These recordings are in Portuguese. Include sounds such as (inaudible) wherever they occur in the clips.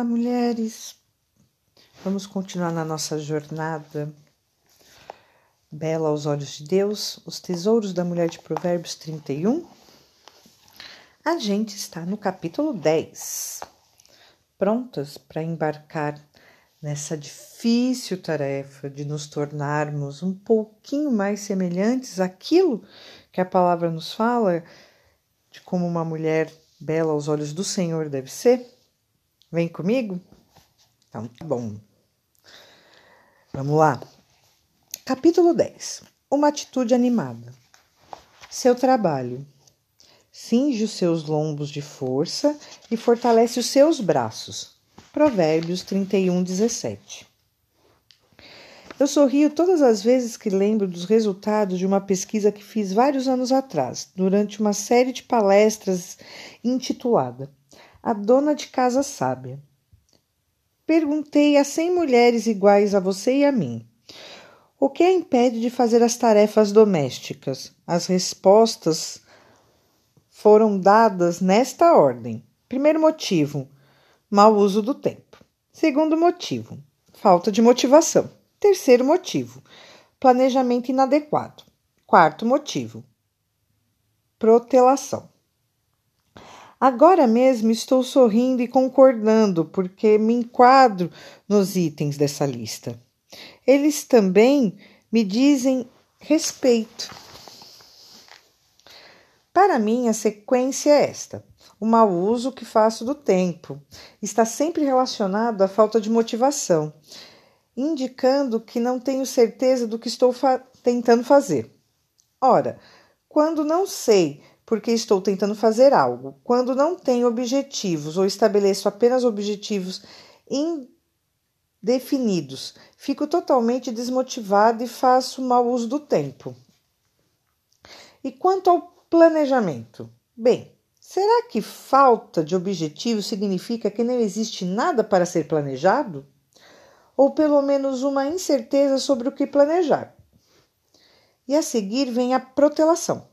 Olá, mulheres! Vamos continuar na nossa jornada bela aos olhos de Deus, os tesouros da mulher de Provérbios 31. A gente está no capítulo 10, prontas para embarcar nessa difícil tarefa de nos tornarmos um pouquinho mais semelhantes àquilo que a palavra nos fala de como uma mulher bela aos olhos do Senhor deve ser? Vem comigo? Então tá bom. Vamos lá. Capítulo 10. Uma atitude animada. Seu trabalho. Cinge os seus lombos de força e fortalece os seus braços. Provérbios 31, 17. Eu sorrio todas as vezes que lembro dos resultados de uma pesquisa que fiz vários anos atrás, durante uma série de palestras intitulada a dona de casa sábia. Perguntei a cem mulheres iguais a você e a mim: o que a impede de fazer as tarefas domésticas? As respostas foram dadas nesta ordem. Primeiro motivo: mau uso do tempo. Segundo motivo: falta de motivação. Terceiro motivo: planejamento inadequado. Quarto motivo: protelação. Agora mesmo estou sorrindo e concordando, porque me enquadro nos itens dessa lista. Eles também me dizem respeito. Para mim, a sequência é esta: o mau uso que faço do tempo está sempre relacionado à falta de motivação, indicando que não tenho certeza do que estou fa tentando fazer. Ora, quando não sei porque estou tentando fazer algo. Quando não tenho objetivos ou estabeleço apenas objetivos indefinidos, fico totalmente desmotivado e faço mau uso do tempo. E quanto ao planejamento? Bem, será que falta de objetivo significa que não existe nada para ser planejado? Ou pelo menos uma incerteza sobre o que planejar? E a seguir vem a protelação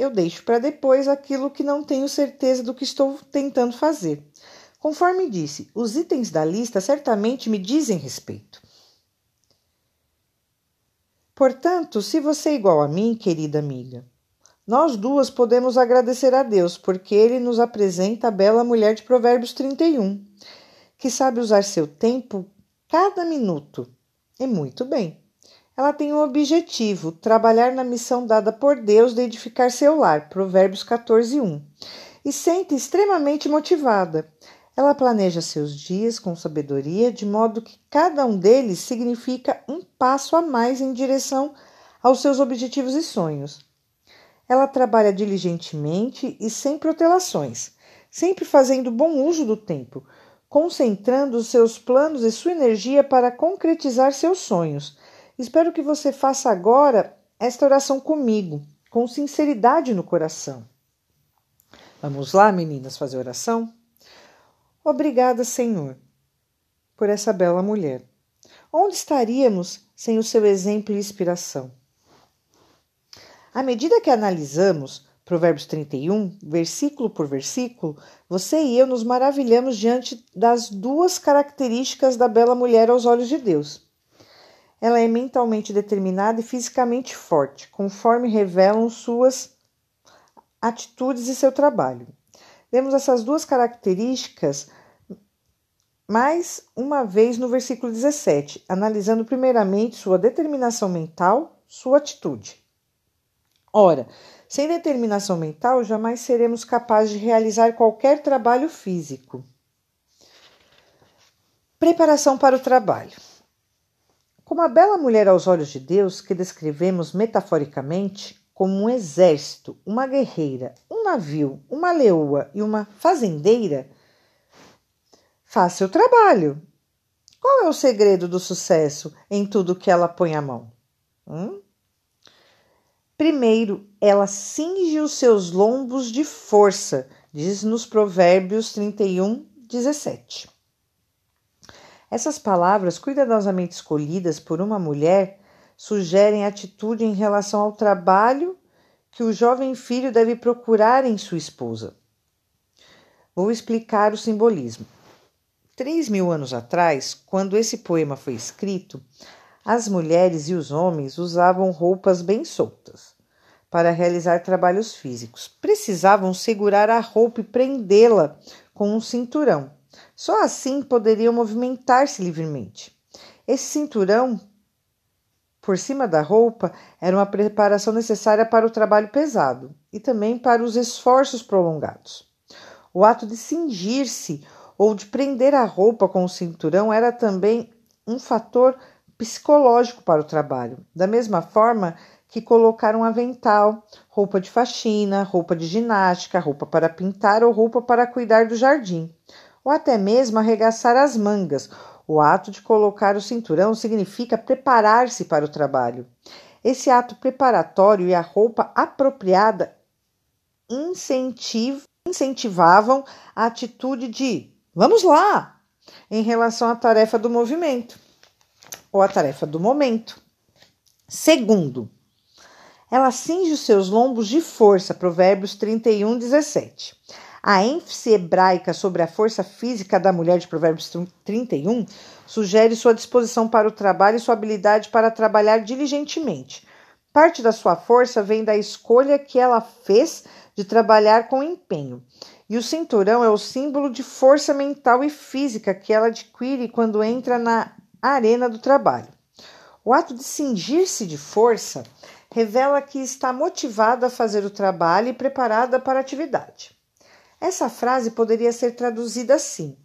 eu deixo para depois aquilo que não tenho certeza do que estou tentando fazer. Conforme disse, os itens da lista certamente me dizem respeito. Portanto, se você é igual a mim, querida amiga, nós duas podemos agradecer a Deus, porque Ele nos apresenta a bela mulher de Provérbios 31, que sabe usar seu tempo cada minuto. E muito bem. Ela tem um objetivo: trabalhar na missão dada por Deus de edificar seu lar. Provérbios 14, 1. E sente extremamente motivada. Ela planeja seus dias com sabedoria, de modo que cada um deles significa um passo a mais em direção aos seus objetivos e sonhos. Ela trabalha diligentemente e sem protelações, sempre fazendo bom uso do tempo, concentrando seus planos e sua energia para concretizar seus sonhos Espero que você faça agora esta oração comigo, com sinceridade no coração. Vamos lá, meninas, fazer oração? Obrigada, Senhor, por essa bela mulher. Onde estaríamos sem o seu exemplo e inspiração? À medida que analisamos Provérbios 31, versículo por versículo, você e eu nos maravilhamos diante das duas características da bela mulher aos olhos de Deus. Ela é mentalmente determinada e fisicamente forte, conforme revelam suas atitudes e seu trabalho. Vemos essas duas características mais uma vez no versículo 17, analisando primeiramente sua determinação mental, sua atitude. Ora, sem determinação mental, jamais seremos capazes de realizar qualquer trabalho físico. Preparação para o trabalho. Como a bela mulher aos olhos de Deus, que descrevemos metaforicamente como um exército, uma guerreira, um navio, uma leoa e uma fazendeira, faz seu trabalho. Qual é o segredo do sucesso em tudo que ela põe a mão? Hum? Primeiro, ela cinge os seus lombos de força, diz nos Provérbios 31, 17. Essas palavras, cuidadosamente escolhidas por uma mulher, sugerem atitude em relação ao trabalho que o jovem filho deve procurar em sua esposa. Vou explicar o simbolismo. três mil anos atrás, quando esse poema foi escrito, as mulheres e os homens usavam roupas bem soltas para realizar trabalhos físicos. Precisavam segurar a roupa e prendê-la com um cinturão. Só assim poderiam movimentar-se livremente. Esse cinturão por cima da roupa era uma preparação necessária para o trabalho pesado e também para os esforços prolongados. O ato de cingir-se ou de prender a roupa com o cinturão era também um fator psicológico para o trabalho, da mesma forma que colocar um avental, roupa de faxina, roupa de ginástica, roupa para pintar ou roupa para cuidar do jardim, ou até mesmo arregaçar as mangas. O ato de colocar o cinturão significa preparar-se para o trabalho. Esse ato preparatório e a roupa apropriada incentivavam a atitude de vamos lá em relação à tarefa do movimento ou à tarefa do momento. Segundo, ela cinge os seus lombos de força, Provérbios 31, 17. A ênfase hebraica sobre a força física da mulher de Provérbios 31 sugere sua disposição para o trabalho e sua habilidade para trabalhar diligentemente. Parte da sua força vem da escolha que ela fez de trabalhar com empenho. E o cinturão é o símbolo de força mental e física que ela adquire quando entra na arena do trabalho. O ato de cingir-se de força revela que está motivada a fazer o trabalho e preparada para a atividade. Essa frase poderia ser traduzida assim: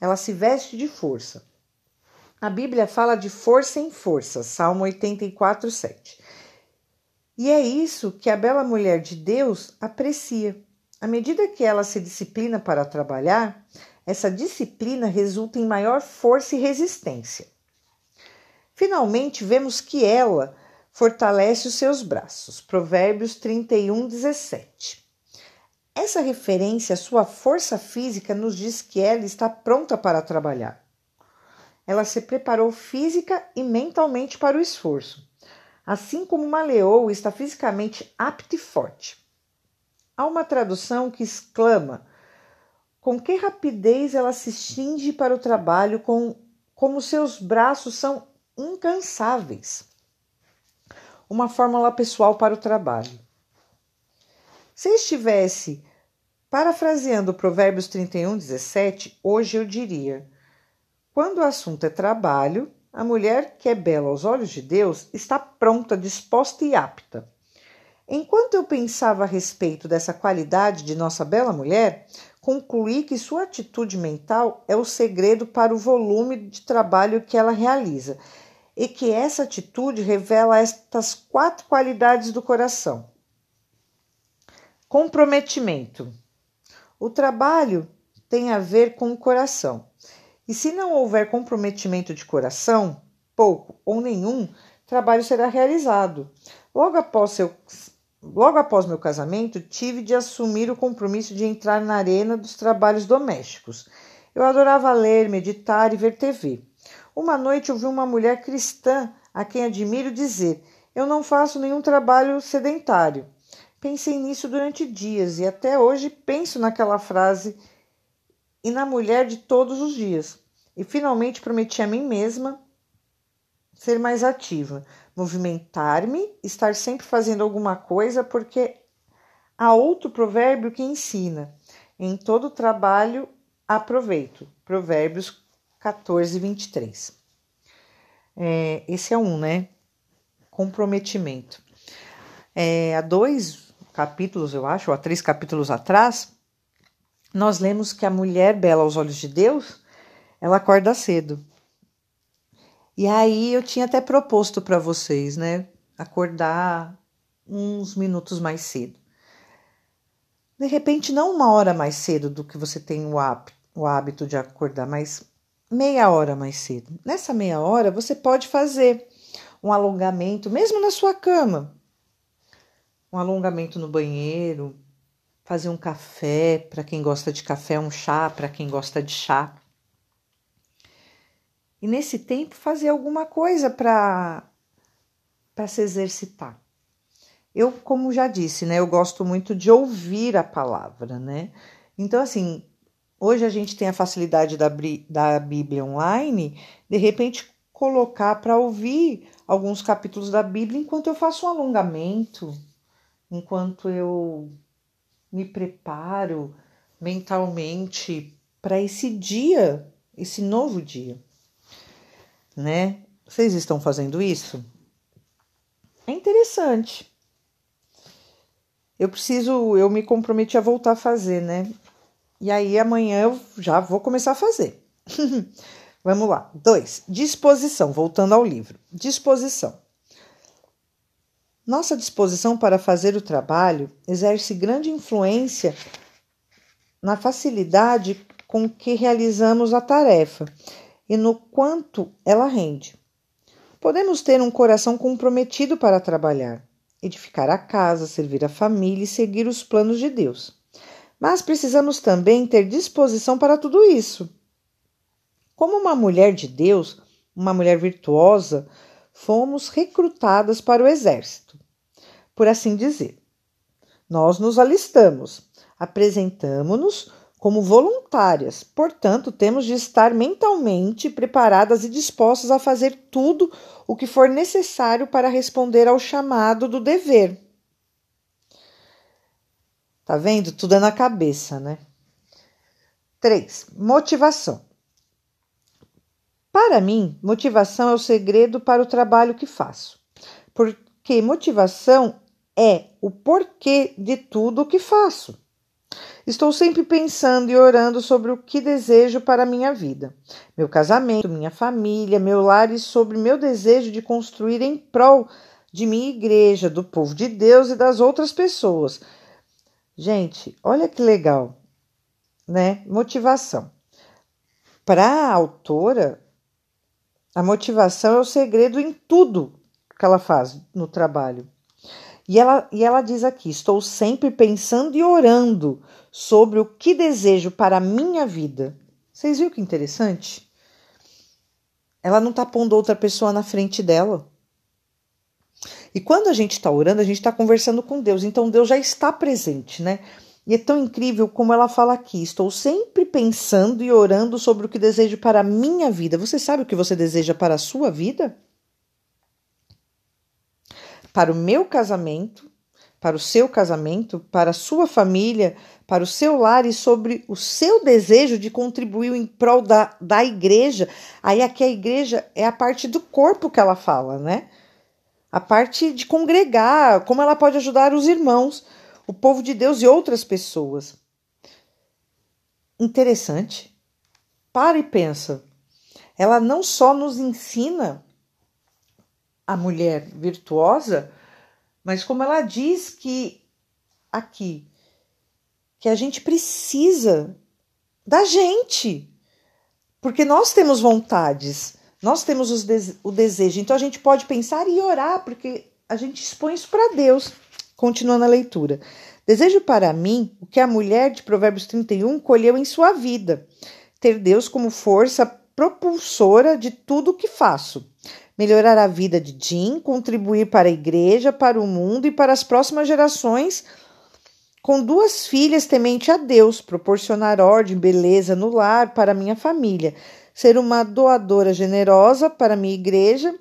ela se veste de força. A Bíblia fala de força em força, Salmo 84, 7. E é isso que a bela mulher de Deus aprecia. À medida que ela se disciplina para trabalhar, essa disciplina resulta em maior força e resistência. Finalmente, vemos que ela fortalece os seus braços. Provérbios 31, 17. Essa referência à sua força física nos diz que ela está pronta para trabalhar. Ela se preparou física e mentalmente para o esforço, assim como uma leoa está fisicamente apta e forte. Há uma tradução que exclama com que rapidez ela se cinge para o trabalho, com, como seus braços são incansáveis uma fórmula pessoal para o trabalho. Se estivesse parafraseando Provérbios 31, 17, hoje eu diria: quando o assunto é trabalho, a mulher que é bela aos olhos de Deus está pronta, disposta e apta. Enquanto eu pensava a respeito dessa qualidade de nossa bela mulher, concluí que sua atitude mental é o segredo para o volume de trabalho que ela realiza e que essa atitude revela estas quatro qualidades do coração. Comprometimento. O trabalho tem a ver com o coração. E se não houver comprometimento de coração, pouco ou nenhum, trabalho será realizado. Logo após, seu, logo após meu casamento, tive de assumir o compromisso de entrar na arena dos trabalhos domésticos. Eu adorava ler, meditar e ver TV. Uma noite ouvi uma mulher cristã, a quem admiro, dizer: Eu não faço nenhum trabalho sedentário. Pensei nisso durante dias e até hoje penso naquela frase e na mulher de todos os dias. E finalmente prometi a mim mesma ser mais ativa, movimentar-me, estar sempre fazendo alguma coisa, porque há outro provérbio que ensina: em todo trabalho aproveito. Provérbios 14, 23. É, esse é um, né? Comprometimento. É, há dois capítulos, eu acho, ou há três capítulos atrás, nós lemos que a mulher bela aos olhos de Deus, ela acorda cedo. E aí eu tinha até proposto para vocês, né? Acordar uns minutos mais cedo. De repente, não uma hora mais cedo do que você tem o hábito, de acordar, mas meia hora mais cedo. Nessa meia hora, você pode fazer um alongamento, mesmo na sua cama. Um alongamento no banheiro, fazer um café para quem gosta de café, um chá para quem gosta de chá. E nesse tempo fazer alguma coisa para para se exercitar. Eu, como já disse, né, eu gosto muito de ouvir a palavra, né? Então assim, hoje a gente tem a facilidade da, da Bíblia online, de repente colocar para ouvir alguns capítulos da Bíblia enquanto eu faço um alongamento, enquanto eu me preparo mentalmente para esse dia, esse novo dia, né? Vocês estão fazendo isso? É interessante. Eu preciso, eu me comprometi a voltar a fazer, né? E aí amanhã eu já vou começar a fazer. (laughs) Vamos lá. Dois, disposição. Voltando ao livro. Disposição. Nossa disposição para fazer o trabalho exerce grande influência na facilidade com que realizamos a tarefa e no quanto ela rende. Podemos ter um coração comprometido para trabalhar, edificar a casa, servir a família e seguir os planos de Deus. Mas precisamos também ter disposição para tudo isso. Como uma mulher de Deus, uma mulher virtuosa, fomos recrutadas para o exército, por assim dizer. Nós nos alistamos, apresentamos-nos como voluntárias, portanto, temos de estar mentalmente preparadas e dispostas a fazer tudo o que for necessário para responder ao chamado do dever. Tá vendo? Tudo é na cabeça, né? 3. Motivação. Para mim, motivação é o segredo para o trabalho que faço. Porque motivação é o porquê de tudo o que faço. Estou sempre pensando e orando sobre o que desejo para a minha vida, meu casamento, minha família, meu lar e sobre meu desejo de construir em prol de minha igreja, do povo de Deus e das outras pessoas, Gente, olha que legal, né? Motivação. Para a autora, a motivação é o segredo em tudo que ela faz no trabalho. E ela, e ela diz aqui: estou sempre pensando e orando sobre o que desejo para a minha vida. Vocês viram que interessante? Ela não está pondo outra pessoa na frente dela. E quando a gente está orando, a gente está conversando com Deus, então Deus já está presente, né? E é tão incrível como ela fala aqui: estou sempre pensando e orando sobre o que desejo para a minha vida. Você sabe o que você deseja para a sua vida? Para o meu casamento, para o seu casamento, para a sua família, para o seu lar e sobre o seu desejo de contribuir em prol da, da igreja. Aí aqui a igreja é a parte do corpo que ela fala, né? a parte de congregar, como ela pode ajudar os irmãos, o povo de Deus e outras pessoas. Interessante. Para e pensa. Ela não só nos ensina a mulher virtuosa, mas como ela diz que aqui que a gente precisa da gente, porque nós temos vontades, nós temos o desejo, então a gente pode pensar e orar, porque a gente expõe isso para Deus. Continuando a leitura. Desejo para mim o que a mulher de Provérbios 31 colheu em sua vida: ter Deus como força propulsora de tudo o que faço. Melhorar a vida de Jim, contribuir para a igreja, para o mundo e para as próximas gerações com duas filhas temente a Deus, proporcionar ordem, beleza no lar para minha família, ser uma doadora generosa para minha igreja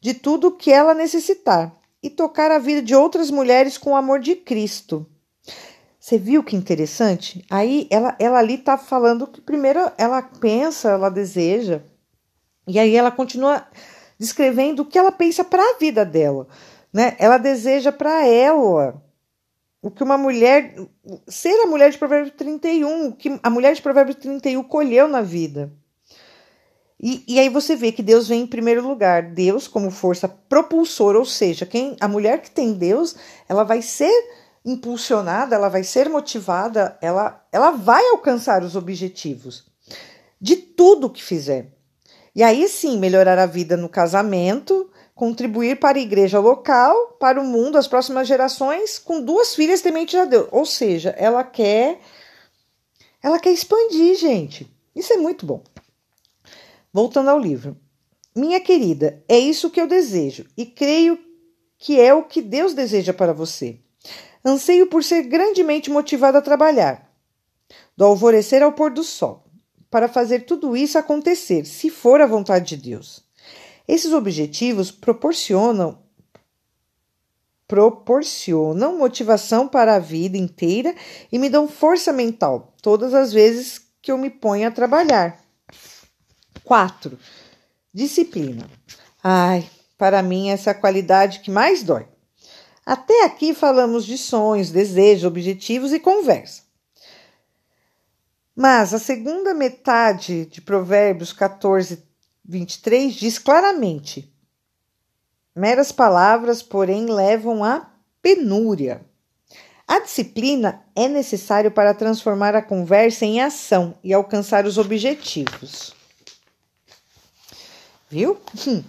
de tudo o que ela necessitar e tocar a vida de outras mulheres com o amor de Cristo. Você viu que interessante? Aí ela, ela ali está falando que primeiro ela pensa, ela deseja, e aí ela continua descrevendo o que ela pensa para a vida dela. Né? Ela deseja para ela o que uma mulher, ser a mulher de Provérbios 31, o que a mulher de Provérbios 31 colheu na vida. E, e aí você vê que Deus vem em primeiro lugar, Deus como força propulsora, ou seja, quem a mulher que tem Deus, ela vai ser impulsionada, ela vai ser motivada, ela, ela vai alcançar os objetivos de tudo que fizer. E aí sim, melhorar a vida no casamento, contribuir para a igreja local, para o mundo, as próximas gerações, com duas filhas tementes a Deus. Ou seja, ela quer ela quer expandir, gente. Isso é muito bom. Voltando ao livro. Minha querida, é isso que eu desejo e creio que é o que Deus deseja para você. Anseio por ser grandemente motivada a trabalhar. do alvorecer ao pôr do sol, para fazer tudo isso acontecer, se for a vontade de Deus. Esses objetivos proporcionam proporcionam motivação para a vida inteira e me dão força mental todas as vezes que eu me ponho a trabalhar. 4. Disciplina. Ai, para mim essa é a qualidade que mais dói. Até aqui falamos de sonhos, desejos, objetivos e conversa. Mas a segunda metade de Provérbios 14, 23 diz claramente: meras palavras, porém, levam à penúria. A disciplina é necessário para transformar a conversa em ação e alcançar os objetivos. Viu? Hum.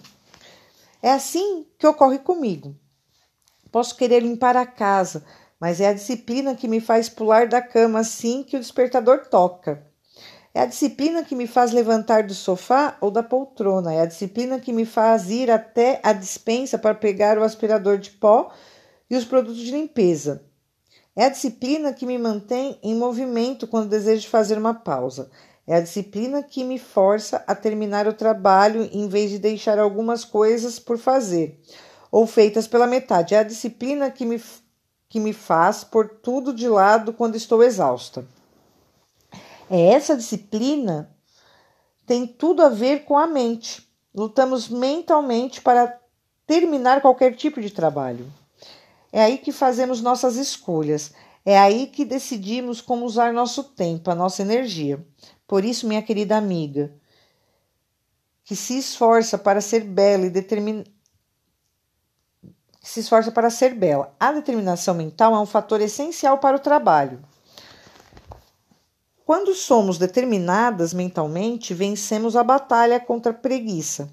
É assim que ocorre comigo. Posso querer limpar a casa, mas é a disciplina que me faz pular da cama assim que o despertador toca. É a disciplina que me faz levantar do sofá ou da poltrona. É a disciplina que me faz ir até a dispensa para pegar o aspirador de pó e os produtos de limpeza. É a disciplina que me mantém em movimento quando desejo fazer uma pausa. É a disciplina que me força a terminar o trabalho em vez de deixar algumas coisas por fazer ou feitas pela metade. É a disciplina que me, que me faz pôr tudo de lado quando estou exausta. É essa disciplina tem tudo a ver com a mente. Lutamos mentalmente para terminar qualquer tipo de trabalho. É aí que fazemos nossas escolhas. É aí que decidimos como usar nosso tempo, a nossa energia. Por isso, minha querida amiga, que se esforça para ser bela e determin... se esforça para ser bela. A determinação mental é um fator essencial para o trabalho. Quando somos determinadas mentalmente, vencemos a batalha contra a preguiça,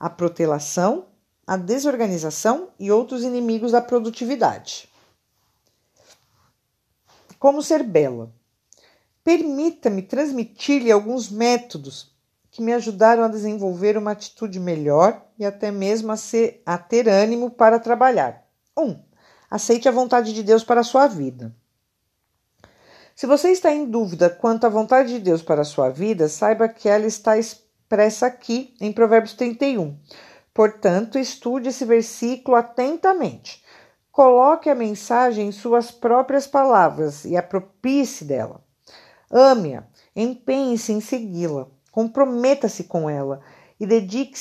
a protelação, a desorganização e outros inimigos da produtividade. Como ser bela? Permita-me transmitir-lhe alguns métodos que me ajudaram a desenvolver uma atitude melhor e até mesmo a, ser, a ter ânimo para trabalhar. 1. Um, aceite a vontade de Deus para a sua vida. Se você está em dúvida quanto à vontade de Deus para a sua vida, saiba que ela está expressa aqui em Provérbios 31. Portanto, estude esse versículo atentamente. Coloque a mensagem em suas próprias palavras e apropie-se dela. Ame-a, empenhe-se em segui-la, comprometa-se com ela e dedique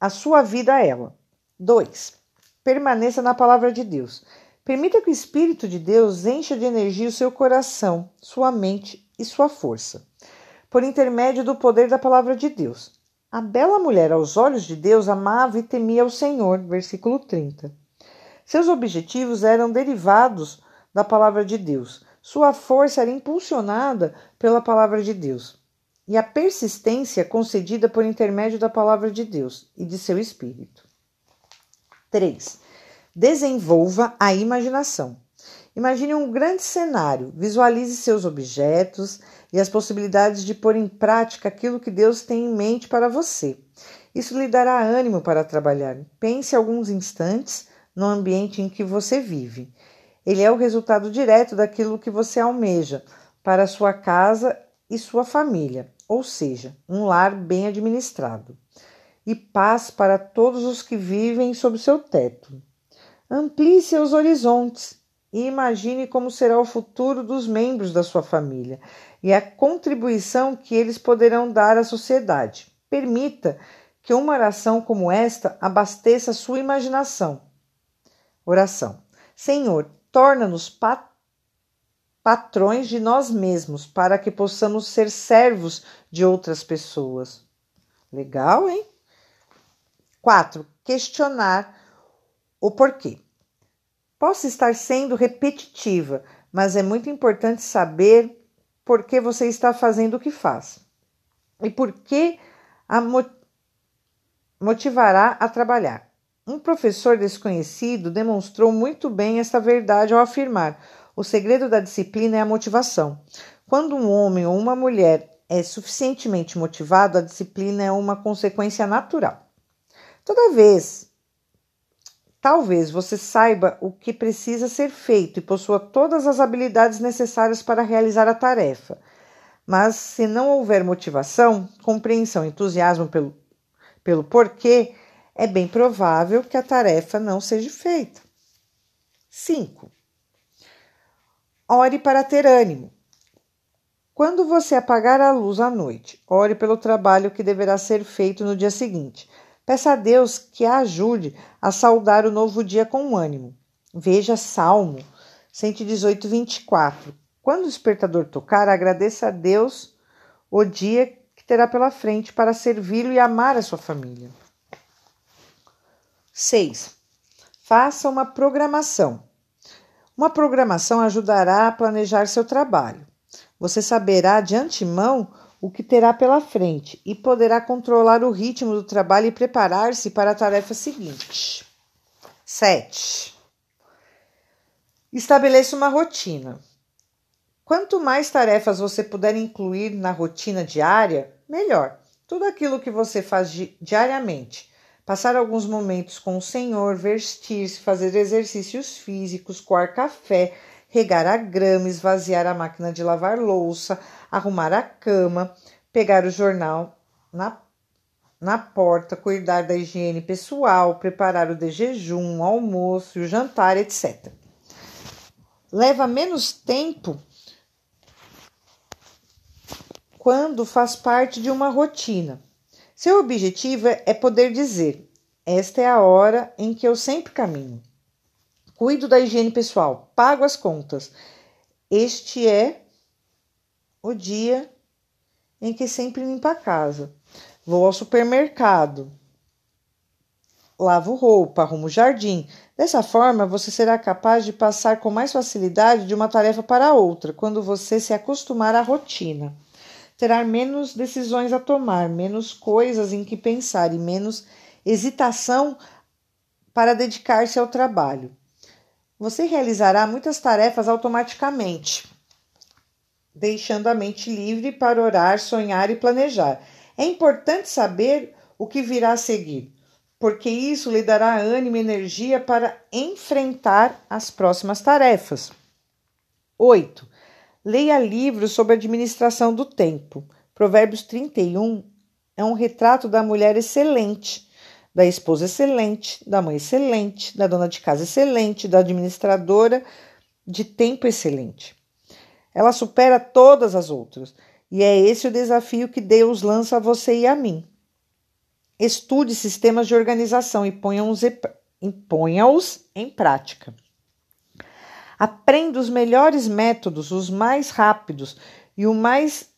a sua vida a ela. 2. Permaneça na palavra de Deus. Permita que o Espírito de Deus encha de energia o seu coração, sua mente e sua força, por intermédio do poder da palavra de Deus. A bela mulher, aos olhos de Deus, amava e temia o Senhor. Versículo 30. Seus objetivos eram derivados da palavra de Deus. Sua força era impulsionada pela palavra de Deus e a persistência concedida por intermédio da palavra de Deus e de seu espírito. 3. Desenvolva a imaginação. Imagine um grande cenário, visualize seus objetos e as possibilidades de pôr em prática aquilo que Deus tem em mente para você. Isso lhe dará ânimo para trabalhar. Pense alguns instantes no ambiente em que você vive ele é o resultado direto daquilo que você almeja para sua casa e sua família, ou seja, um lar bem administrado e paz para todos os que vivem sob seu teto. Amplie seus horizontes e imagine como será o futuro dos membros da sua família e a contribuição que eles poderão dar à sociedade. Permita que uma oração como esta abasteça sua imaginação. Oração. Senhor, torna-nos pat patrões de nós mesmos, para que possamos ser servos de outras pessoas. Legal, hein? 4. Questionar o porquê. Posso estar sendo repetitiva, mas é muito importante saber por que você está fazendo o que faz e por que a motivará a trabalhar. Um professor desconhecido demonstrou muito bem esta verdade ao afirmar: o segredo da disciplina é a motivação. Quando um homem ou uma mulher é suficientemente motivado, a disciplina é uma consequência natural. Toda vez, talvez você saiba o que precisa ser feito e possua todas as habilidades necessárias para realizar a tarefa. Mas se não houver motivação, compreensão, entusiasmo pelo, pelo porquê, é bem provável que a tarefa não seja feita. 5. Ore para ter ânimo. Quando você apagar a luz à noite, ore pelo trabalho que deverá ser feito no dia seguinte. Peça a Deus que a ajude a saudar o novo dia com ânimo. Veja Salmo 118, 24. Quando o despertador tocar, agradeça a Deus o dia que terá pela frente para servi-lo e amar a sua família. 6. Faça uma programação. Uma programação ajudará a planejar seu trabalho. Você saberá de antemão o que terá pela frente e poderá controlar o ritmo do trabalho e preparar-se para a tarefa seguinte. 7. Estabeleça uma rotina. Quanto mais tarefas você puder incluir na rotina diária, melhor. Tudo aquilo que você faz diariamente, passar alguns momentos com o Senhor, vestir-se, fazer exercícios físicos, coar café, regar a grama, esvaziar a máquina de lavar louça, arrumar a cama, pegar o jornal na, na porta, cuidar da higiene pessoal, preparar o de jejum, o almoço, o jantar, etc leva menos tempo quando faz parte de uma rotina. Seu objetivo é poder dizer: esta é a hora em que eu sempre caminho. Cuido da higiene pessoal, pago as contas. Este é o dia em que sempre limpo a casa. Vou ao supermercado, lavo roupa, arrumo o jardim. Dessa forma, você será capaz de passar com mais facilidade de uma tarefa para outra quando você se acostumar à rotina. Terá menos decisões a tomar, menos coisas em que pensar e menos hesitação para dedicar-se ao trabalho. Você realizará muitas tarefas automaticamente, deixando a mente livre para orar, sonhar e planejar. É importante saber o que virá a seguir porque isso lhe dará ânimo e energia para enfrentar as próximas tarefas. 8. Leia livros sobre administração do tempo. Provérbios 31 é um retrato da mulher excelente, da esposa excelente, da mãe excelente, da dona de casa excelente, da administradora de tempo excelente. Ela supera todas as outras, e é esse o desafio que Deus lança a você e a mim. Estude sistemas de organização e ponha-os ponha em prática. Aprenda os melhores métodos, os mais rápidos e o mais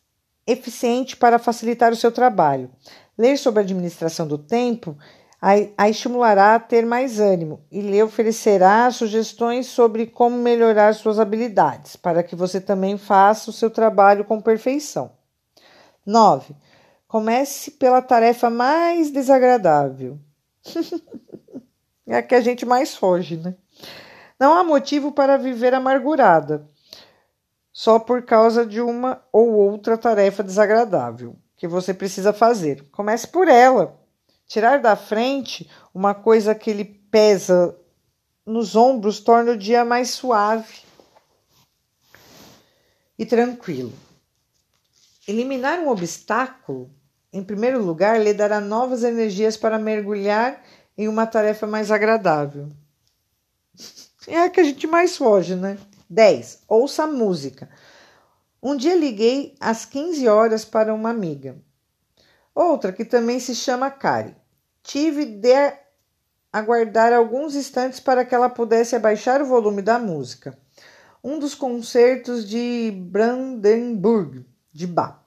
eficiente para facilitar o seu trabalho. Ler sobre a administração do tempo a, estimulará a ter mais ânimo e lhe oferecerá sugestões sobre como melhorar suas habilidades, para que você também faça o seu trabalho com perfeição. 9. Comece pela tarefa mais desagradável. (laughs) é a que a gente mais foge, né? Não há motivo para viver amargurada, só por causa de uma ou outra tarefa desagradável que você precisa fazer. Comece por ela. Tirar da frente uma coisa que lhe pesa nos ombros torna o dia mais suave e tranquilo. Eliminar um obstáculo em primeiro lugar, lhe dará novas energias para mergulhar em uma tarefa mais agradável. É a que a gente mais foge, né? 10. Ouça música. Um dia liguei às 15 horas para uma amiga. Outra que também se chama Kari. Tive de aguardar alguns instantes para que ela pudesse abaixar o volume da música. Um dos concertos de Brandenburg, de Bach.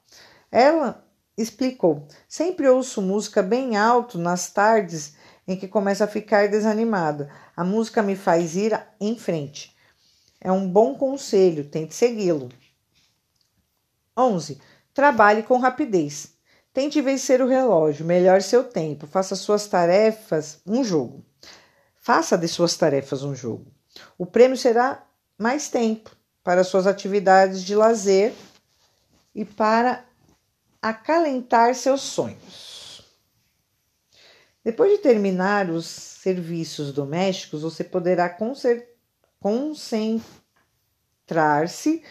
Ela explicou: Sempre ouço música bem alto nas tardes em que começo a ficar desanimada. A música me faz ir em frente. É um bom conselho, tente segui-lo. 11. Trabalhe com rapidez. Tente vencer o relógio, melhore seu tempo, faça suas tarefas um jogo. Faça de suas tarefas um jogo. O prêmio será mais tempo para suas atividades de lazer e para acalentar seus sonhos. Depois de terminar os serviços domésticos, você poderá concentrar-se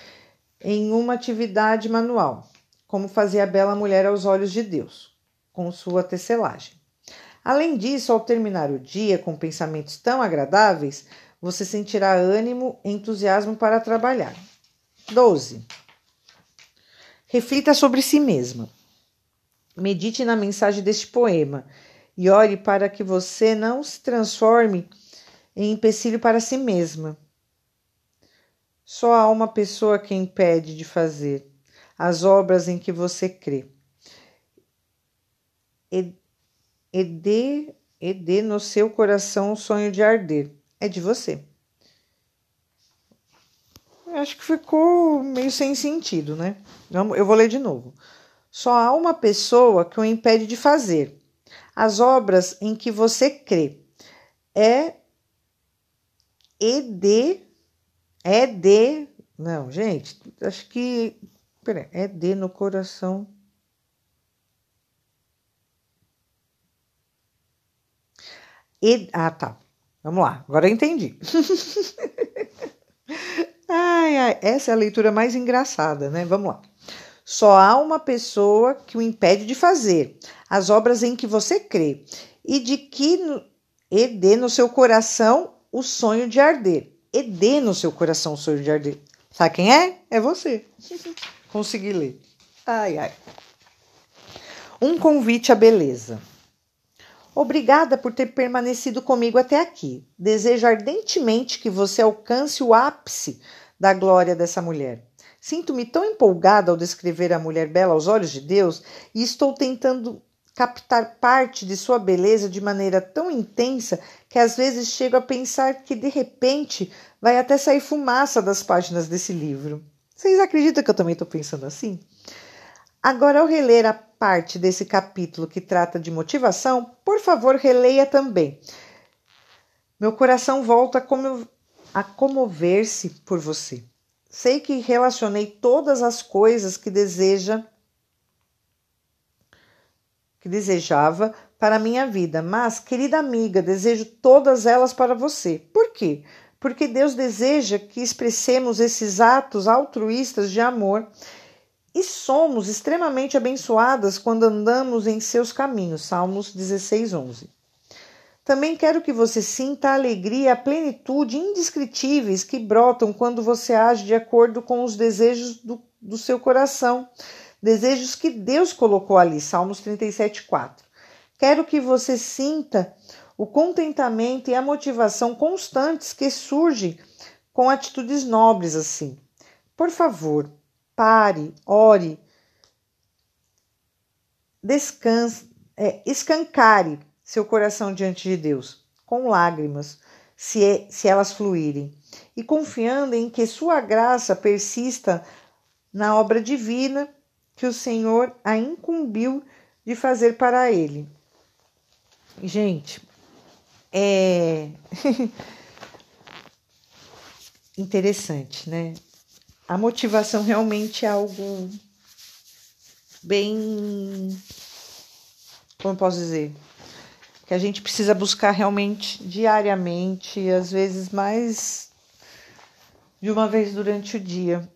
em uma atividade manual. como fazia a bela mulher aos olhos de Deus, com sua tecelagem. Além disso, ao terminar o dia com pensamentos tão agradáveis, você sentirá ânimo e entusiasmo para trabalhar. 12. Reflita sobre si mesma. Medite na mensagem deste poema e ore para que você não se transforme em empecilho para si mesma. Só há uma pessoa que impede de fazer as obras em que você crê. E, e, dê, e dê no seu coração o sonho de arder. É de você. Acho que ficou meio sem sentido, né? Eu vou ler de novo. Só há uma pessoa que o impede de fazer as obras em que você crê. É e de é de não, gente, acho que peraí, é de no coração. E, ah, tá. Vamos lá, agora eu entendi. (laughs) ai, ai, essa é a leitura mais engraçada, né? Vamos lá. Só há uma pessoa que o impede de fazer as obras em que você crê e de que e dê no seu coração o sonho de arder. E dê no seu coração o sonho de arder. Sabe quem é? É você. (laughs) Consegui ler. Ai, ai. Um convite à beleza. Obrigada por ter permanecido comigo até aqui. Desejo ardentemente que você alcance o ápice da glória dessa mulher. Sinto-me tão empolgada ao descrever a mulher bela aos olhos de Deus e estou tentando captar parte de sua beleza de maneira tão intensa que às vezes chego a pensar que de repente vai até sair fumaça das páginas desse livro. Vocês acreditam que eu também estou pensando assim? Agora, ao reler a parte desse capítulo que trata de motivação, por favor, releia também. Meu coração volta a comover-se por você. Sei que relacionei todas as coisas que deseja que desejava para a minha vida, mas, querida amiga, desejo todas elas para você. Por quê? Porque Deus deseja que expressemos esses atos altruístas de amor e somos extremamente abençoadas quando andamos em seus caminhos. Salmos 16, 11. Também quero que você sinta a alegria e a plenitude indescritíveis que brotam quando você age de acordo com os desejos do, do seu coração, desejos que Deus colocou ali. Salmos 37, 4. Quero que você sinta o contentamento e a motivação constantes que surgem com atitudes nobres assim. Por favor, pare, ore, descanse, é, escancare seu coração diante de Deus, com lágrimas, se, é, se elas fluírem, e confiando em que sua graça persista na obra divina que o Senhor a incumbiu de fazer para ele. Gente, é (laughs) interessante, né? A motivação realmente é algo bem. Como posso dizer? Que a gente precisa buscar realmente diariamente, às vezes mais de uma vez durante o dia.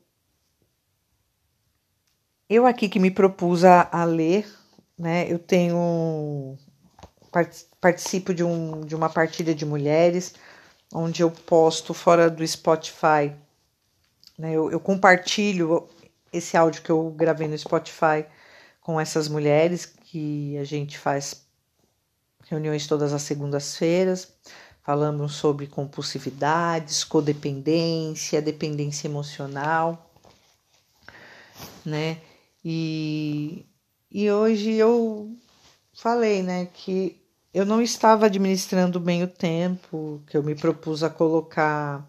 Eu aqui que me propus a, a ler, né? Eu tenho participo de, um, de uma partilha de mulheres, onde eu posto fora do Spotify, né? Eu, eu compartilho esse áudio que eu gravei no Spotify com essas mulheres que a gente faz reuniões todas as segundas-feiras. Falamos sobre compulsividades, codependência, dependência emocional, né? E, e hoje eu falei, né, que eu não estava administrando bem o tempo, que eu me propus a colocar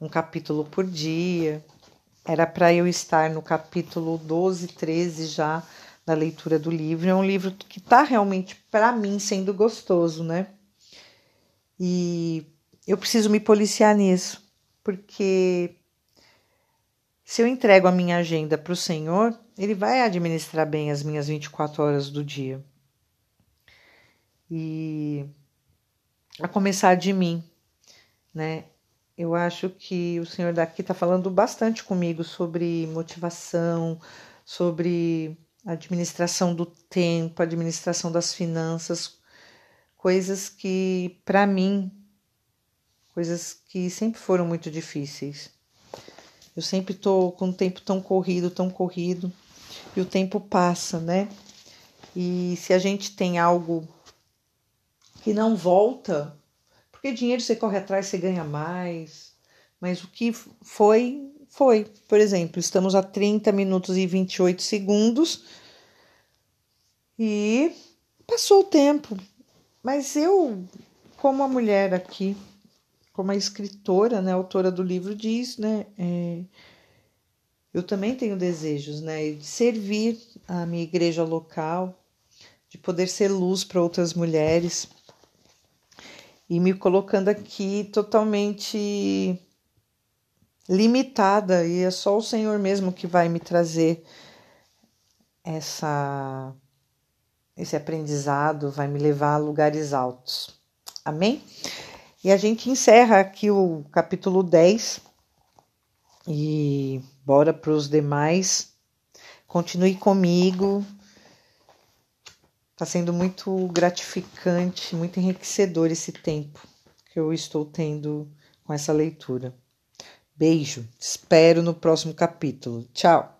um capítulo por dia. Era para eu estar no capítulo 12, 13 já da leitura do livro. É um livro que está realmente, para mim, sendo gostoso, né? E eu preciso me policiar nisso, porque se eu entrego a minha agenda para o Senhor, Ele vai administrar bem as minhas 24 horas do dia. E a começar de mim, né? Eu acho que o Senhor daqui está falando bastante comigo sobre motivação, sobre administração do tempo, administração das finanças, coisas que, para mim, coisas que sempre foram muito difíceis. Eu sempre tô com o tempo tão corrido, tão corrido, e o tempo passa, né? E se a gente tem algo que não volta, porque dinheiro você corre atrás, você ganha mais, mas o que foi, foi. Por exemplo, estamos a 30 minutos e 28 segundos e passou o tempo. Mas eu, como a mulher aqui, como a escritora, né, autora do livro diz, né, é, eu também tenho desejos, né, de servir a minha igreja local, de poder ser luz para outras mulheres e me colocando aqui totalmente limitada e é só o Senhor mesmo que vai me trazer essa esse aprendizado, vai me levar a lugares altos. Amém? E a gente encerra aqui o capítulo 10 e bora para os demais. Continue comigo. Está sendo muito gratificante, muito enriquecedor esse tempo que eu estou tendo com essa leitura. Beijo, espero no próximo capítulo. Tchau!